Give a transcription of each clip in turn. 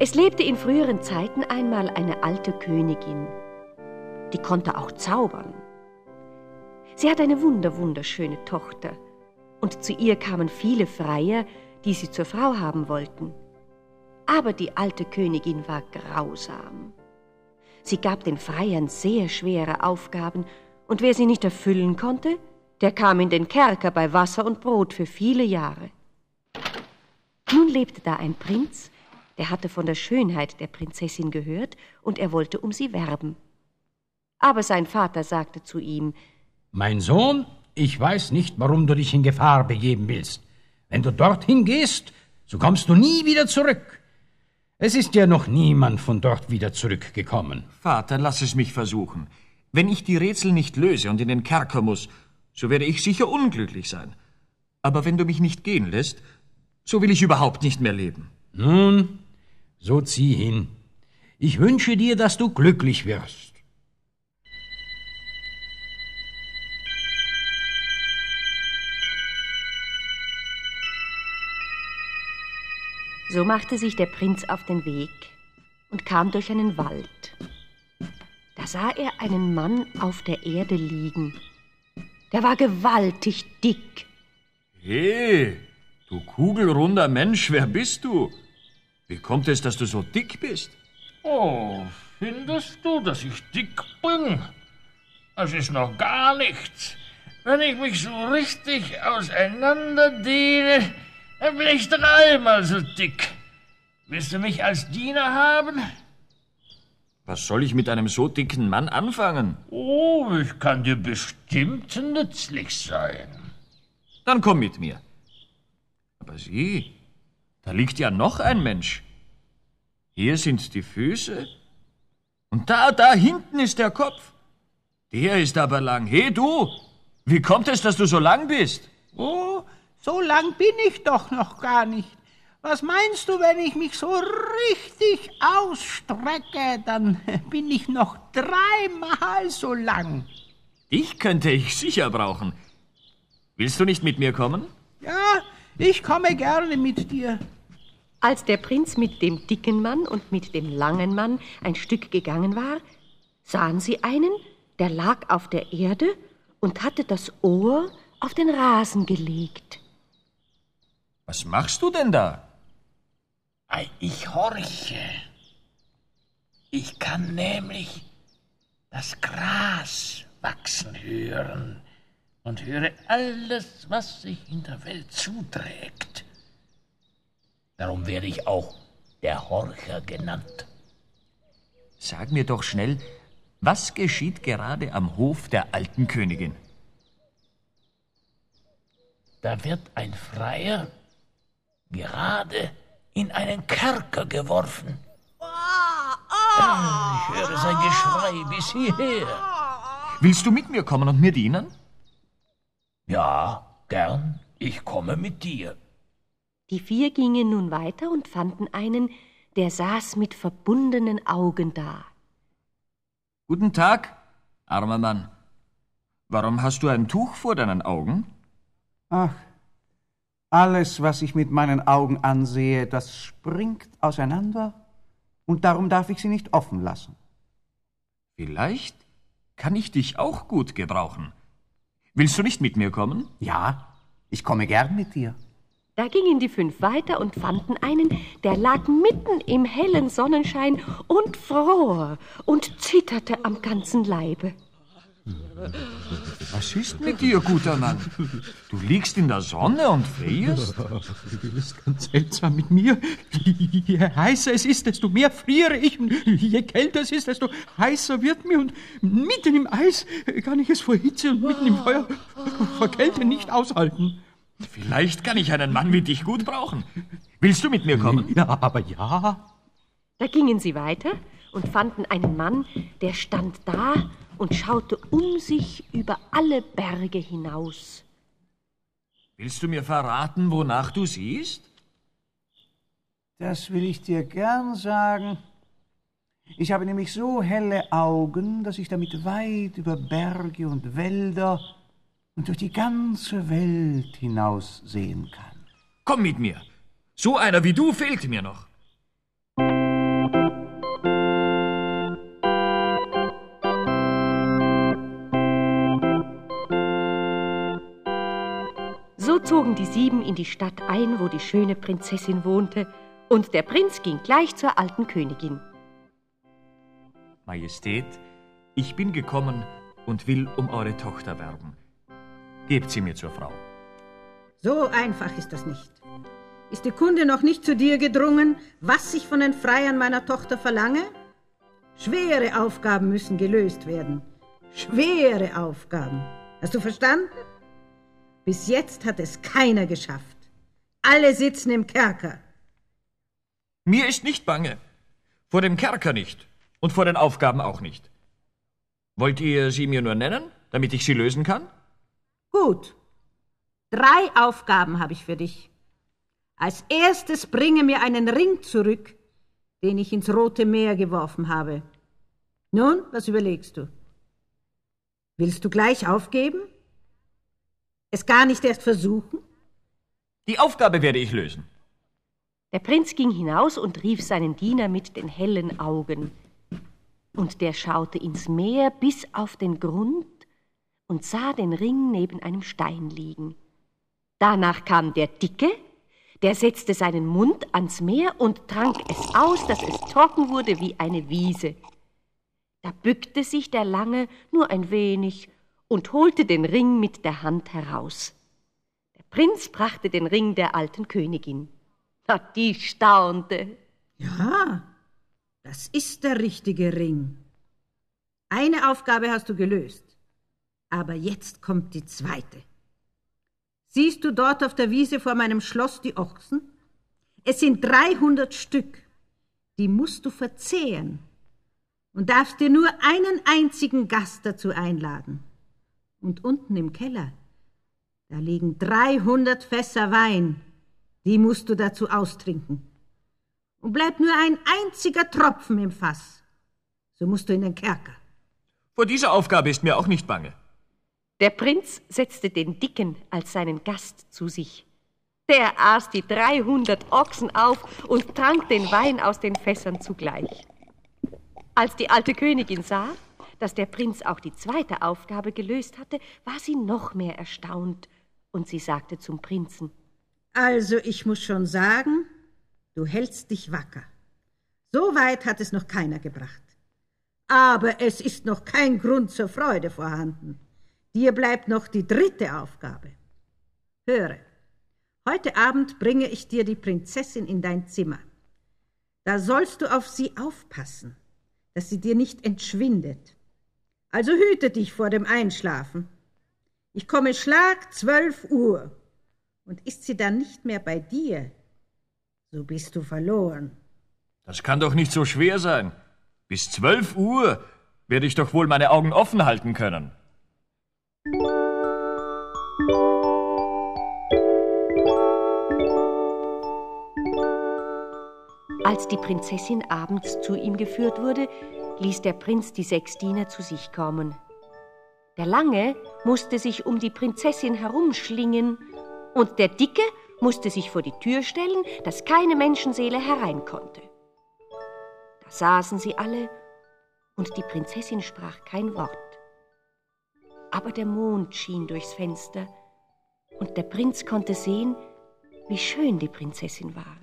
Es lebte in früheren Zeiten einmal eine alte Königin. Die konnte auch zaubern. Sie hat eine wunderwunderschöne Tochter, und zu ihr kamen viele Freier, die sie zur Frau haben wollten. Aber die alte Königin war grausam. Sie gab den Freiern sehr schwere Aufgaben, und wer sie nicht erfüllen konnte, der kam in den Kerker bei Wasser und Brot für viele Jahre. Nun lebte da ein Prinz, der hatte von der Schönheit der Prinzessin gehört, und er wollte um sie werben. Aber sein Vater sagte zu ihm Mein Sohn, ich weiß nicht, warum du dich in Gefahr begeben willst. Wenn du dorthin gehst, so kommst du nie wieder zurück. Es ist ja noch niemand von dort wieder zurückgekommen. Vater, lass es mich versuchen. Wenn ich die Rätsel nicht löse und in den Kerker muss, so werde ich sicher unglücklich sein. Aber wenn du mich nicht gehen lässt, so will ich überhaupt nicht mehr leben. Nun, so zieh hin. Ich wünsche dir, dass du glücklich wirst. So machte sich der Prinz auf den Weg und kam durch einen Wald. Da sah er einen Mann auf der Erde liegen. Der war gewaltig dick. He, du kugelrunder Mensch, wer bist du? Wie kommt es, dass du so dick bist? Oh, findest du, dass ich dick bin? Das ist noch gar nichts. Wenn ich mich so richtig auseinanderdehne, dann bin ich dreimal so dick. Willst du mich als Diener haben? Was soll ich mit einem so dicken Mann anfangen? Oh, ich kann dir bestimmt nützlich sein. Dann komm mit mir. Aber sieh, da liegt ja noch ein Mensch. Hier sind die Füße. Und da, da hinten ist der Kopf. Der ist aber lang. He, du! Wie kommt es, dass du so lang bist? Oh, so lang bin ich doch noch gar nicht. Was meinst du, wenn ich mich so richtig ausstrecke, dann bin ich noch dreimal so lang. Dich könnte ich sicher brauchen. Willst du nicht mit mir kommen? Ja, ich komme gerne mit dir. Als der Prinz mit dem dicken Mann und mit dem langen Mann ein Stück gegangen war, sahen sie einen, der lag auf der Erde und hatte das Ohr auf den Rasen gelegt. Was machst du denn da? Ich horche. Ich kann nämlich das Gras wachsen hören und höre alles, was sich in der Welt zuträgt. Darum werde ich auch der Horcher genannt. Sag mir doch schnell, was geschieht gerade am Hof der alten Königin? Da wird ein Freier gerade in einen Kerker geworfen. Ich höre sein Geschrei bis hierher. Willst du mit mir kommen und mir dienen? Ja, gern. Ich komme mit dir. Die vier gingen nun weiter und fanden einen, der saß mit verbundenen Augen da. Guten Tag, armer Mann. Warum hast du ein Tuch vor deinen Augen? Ach, alles, was ich mit meinen Augen ansehe, das springt auseinander, und darum darf ich sie nicht offen lassen. Vielleicht kann ich dich auch gut gebrauchen. Willst du nicht mit mir kommen? Ja, ich komme gern mit dir. Da gingen die fünf weiter und fanden einen, der lag mitten im hellen Sonnenschein und fror und zitterte am ganzen Leibe. Was ist mit dir, guter Mann? Du liegst in der Sonne und frierst? Das ist ganz seltsam mit mir. Je heißer es ist, desto mehr friere ich. Und je kälter es ist, desto heißer wird mir. Und mitten im Eis kann ich es vor Hitze und mitten im Feuer vor Kälte nicht aushalten. Vielleicht kann ich einen Mann wie dich gut brauchen. Willst du mit mir kommen? Ja, aber ja. Da gingen sie weiter und fanden einen Mann, der stand da und schaute um sich über alle Berge hinaus. Willst du mir verraten, wonach du siehst? Das will ich dir gern sagen. Ich habe nämlich so helle Augen, dass ich damit weit über Berge und Wälder und durch die ganze Welt hinaus sehen kann. Komm mit mir. So einer wie du fehlt mir noch. So zogen die sieben in die Stadt ein, wo die schöne Prinzessin wohnte, und der Prinz ging gleich zur alten Königin. Majestät, ich bin gekommen und will um eure Tochter werben. Gebt sie mir zur Frau. So einfach ist das nicht. Ist die Kunde noch nicht zu dir gedrungen, was ich von den Freiern meiner Tochter verlange? Schwere Aufgaben müssen gelöst werden. Schwere Aufgaben. Hast du verstanden? Bis jetzt hat es keiner geschafft. Alle sitzen im Kerker. Mir ist nicht bange. Vor dem Kerker nicht. Und vor den Aufgaben auch nicht. Wollt ihr sie mir nur nennen, damit ich sie lösen kann? Gut. Drei Aufgaben habe ich für dich. Als erstes bringe mir einen Ring zurück, den ich ins Rote Meer geworfen habe. Nun, was überlegst du? Willst du gleich aufgeben? Es gar nicht erst versuchen? Die Aufgabe werde ich lösen. Der Prinz ging hinaus und rief seinen Diener mit den hellen Augen. Und der schaute ins Meer bis auf den Grund und sah den Ring neben einem Stein liegen. Danach kam der Dicke, der setzte seinen Mund ans Meer und trank es aus, dass es trocken wurde wie eine Wiese. Da bückte sich der Lange nur ein wenig und holte den Ring mit der Hand heraus. Der Prinz brachte den Ring der alten Königin. Na, die staunte. Ja, das ist der richtige Ring. Eine Aufgabe hast du gelöst. Aber jetzt kommt die zweite. Siehst du dort auf der Wiese vor meinem Schloss die Ochsen? Es sind 300 Stück. Die musst du verzehren und darfst dir nur einen einzigen Gast dazu einladen. Und unten im Keller, da liegen 300 Fässer Wein. Die musst du dazu austrinken. Und bleibt nur ein einziger Tropfen im Fass. So musst du in den Kerker. Vor dieser Aufgabe ist mir auch nicht bange. Der Prinz setzte den Dicken als seinen Gast zu sich. Der aß die 300 Ochsen auf und trank den Wein aus den Fässern zugleich. Als die alte Königin sah, dass der Prinz auch die zweite Aufgabe gelöst hatte, war sie noch mehr erstaunt, und sie sagte zum Prinzen Also ich muss schon sagen, du hältst dich wacker. So weit hat es noch keiner gebracht. Aber es ist noch kein Grund zur Freude vorhanden. Dir bleibt noch die dritte Aufgabe. Höre, heute Abend bringe ich dir die Prinzessin in dein Zimmer. Da sollst du auf sie aufpassen, dass sie dir nicht entschwindet. Also hüte dich vor dem Einschlafen. Ich komme Schlag zwölf Uhr. Und ist sie dann nicht mehr bei dir, so bist du verloren. Das kann doch nicht so schwer sein. Bis zwölf Uhr werde ich doch wohl meine Augen offen halten können. Als die Prinzessin abends zu ihm geführt wurde, ließ der Prinz die sechs Diener zu sich kommen. Der Lange musste sich um die Prinzessin herumschlingen, und der Dicke musste sich vor die Tür stellen, dass keine Menschenseele herein konnte. Da saßen sie alle, und die Prinzessin sprach kein Wort. Aber der Mond schien durchs Fenster, und der Prinz konnte sehen, wie schön die Prinzessin war.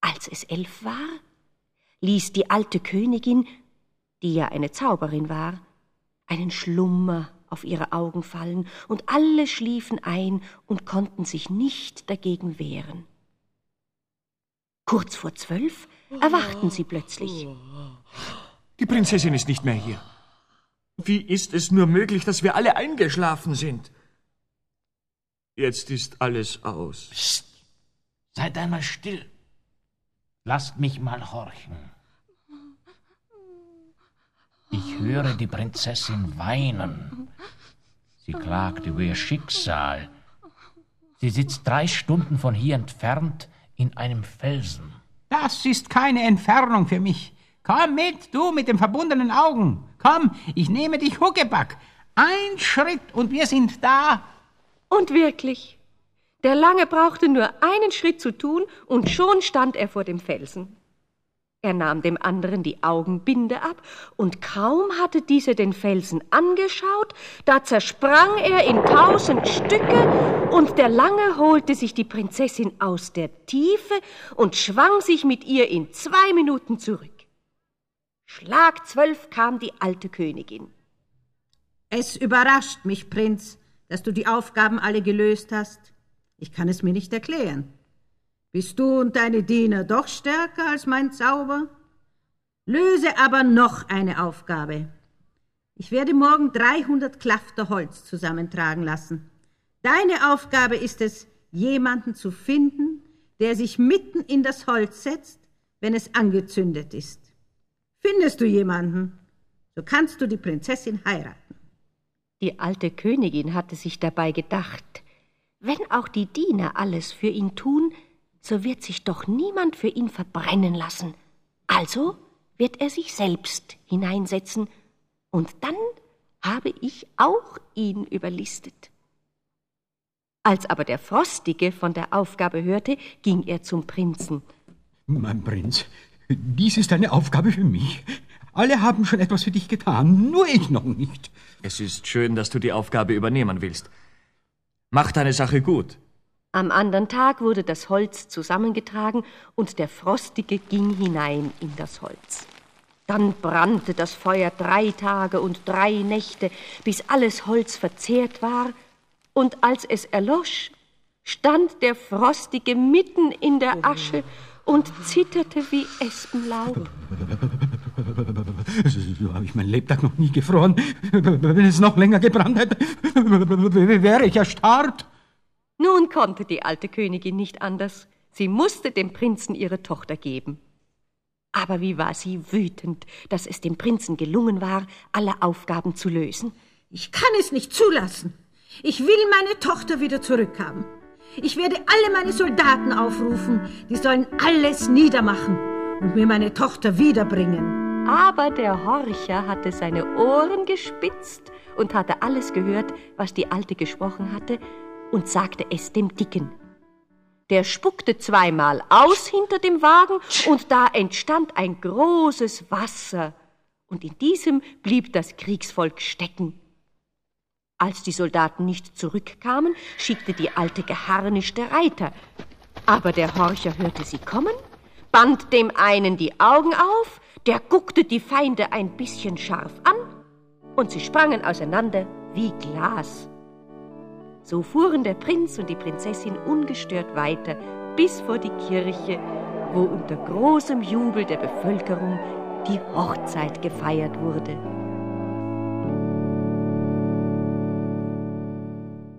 Als es elf war, ließ die alte Königin, die ja eine Zauberin war, einen Schlummer auf ihre Augen fallen, und alle schliefen ein und konnten sich nicht dagegen wehren. Kurz vor zwölf erwachten sie plötzlich. Die Prinzessin ist nicht mehr hier. Wie ist es nur möglich, dass wir alle eingeschlafen sind? Jetzt ist alles aus. Psst, seid einmal still. Lasst mich mal horchen. Ich höre die Prinzessin weinen. Sie klagt über ihr Schicksal. Sie sitzt drei Stunden von hier entfernt in einem Felsen. Das ist keine Entfernung für mich. Komm mit, du mit den verbundenen Augen. Komm, ich nehme dich Huckepack. Ein Schritt und wir sind da. Und wirklich, der Lange brauchte nur einen Schritt zu tun, und schon stand er vor dem Felsen. Er nahm dem anderen die Augenbinde ab, und kaum hatte dieser den Felsen angeschaut, da zersprang er in tausend Stücke, und der Lange holte sich die Prinzessin aus der Tiefe und schwang sich mit ihr in zwei Minuten zurück. Schlag zwölf kam die alte Königin. Es überrascht mich, Prinz, dass du die Aufgaben alle gelöst hast. Ich kann es mir nicht erklären. Bist du und deine Diener doch stärker als mein Zauber? Löse aber noch eine Aufgabe. Ich werde morgen 300 Klafter Holz zusammentragen lassen. Deine Aufgabe ist es, jemanden zu finden, der sich mitten in das Holz setzt, wenn es angezündet ist. Findest du jemanden, so kannst du die Prinzessin heiraten. Die alte Königin hatte sich dabei gedacht, wenn auch die Diener alles für ihn tun, so wird sich doch niemand für ihn verbrennen lassen. Also wird er sich selbst hineinsetzen, und dann habe ich auch ihn überlistet. Als aber der Frostige von der Aufgabe hörte, ging er zum Prinzen. Mein Prinz, dies ist eine Aufgabe für mich. Alle haben schon etwas für dich getan, nur ich noch nicht. Es ist schön, dass du die Aufgabe übernehmen willst. Mach deine Sache gut. Am anderen Tag wurde das Holz zusammengetragen und der Frostige ging hinein in das Holz. Dann brannte das Feuer drei Tage und drei Nächte, bis alles Holz verzehrt war, und als es erlosch, stand der Frostige mitten in der Asche und zitterte wie Espenlaub. So habe ich mein Lebtag noch nie gefroren. Wenn es noch länger gebrannt hätte, wäre ich erstarrt. Nun konnte die alte Königin nicht anders. Sie musste dem Prinzen ihre Tochter geben. Aber wie war sie wütend, dass es dem Prinzen gelungen war, alle Aufgaben zu lösen. Ich kann es nicht zulassen. Ich will meine Tochter wieder zurückhaben. Ich werde alle meine Soldaten aufrufen, die sollen alles niedermachen und mir meine Tochter wiederbringen. Aber der Horcher hatte seine Ohren gespitzt und hatte alles gehört, was die Alte gesprochen hatte, und sagte es dem Dicken. Der spuckte zweimal aus hinter dem Wagen, und da entstand ein großes Wasser, und in diesem blieb das Kriegsvolk stecken. Als die Soldaten nicht zurückkamen, schickte die alte geharnischte Reiter. Aber der Horcher hörte sie kommen, band dem einen die Augen auf, der guckte die Feinde ein bisschen scharf an, und sie sprangen auseinander wie Glas. So fuhren der Prinz und die Prinzessin ungestört weiter bis vor die Kirche, wo unter großem Jubel der Bevölkerung die Hochzeit gefeiert wurde.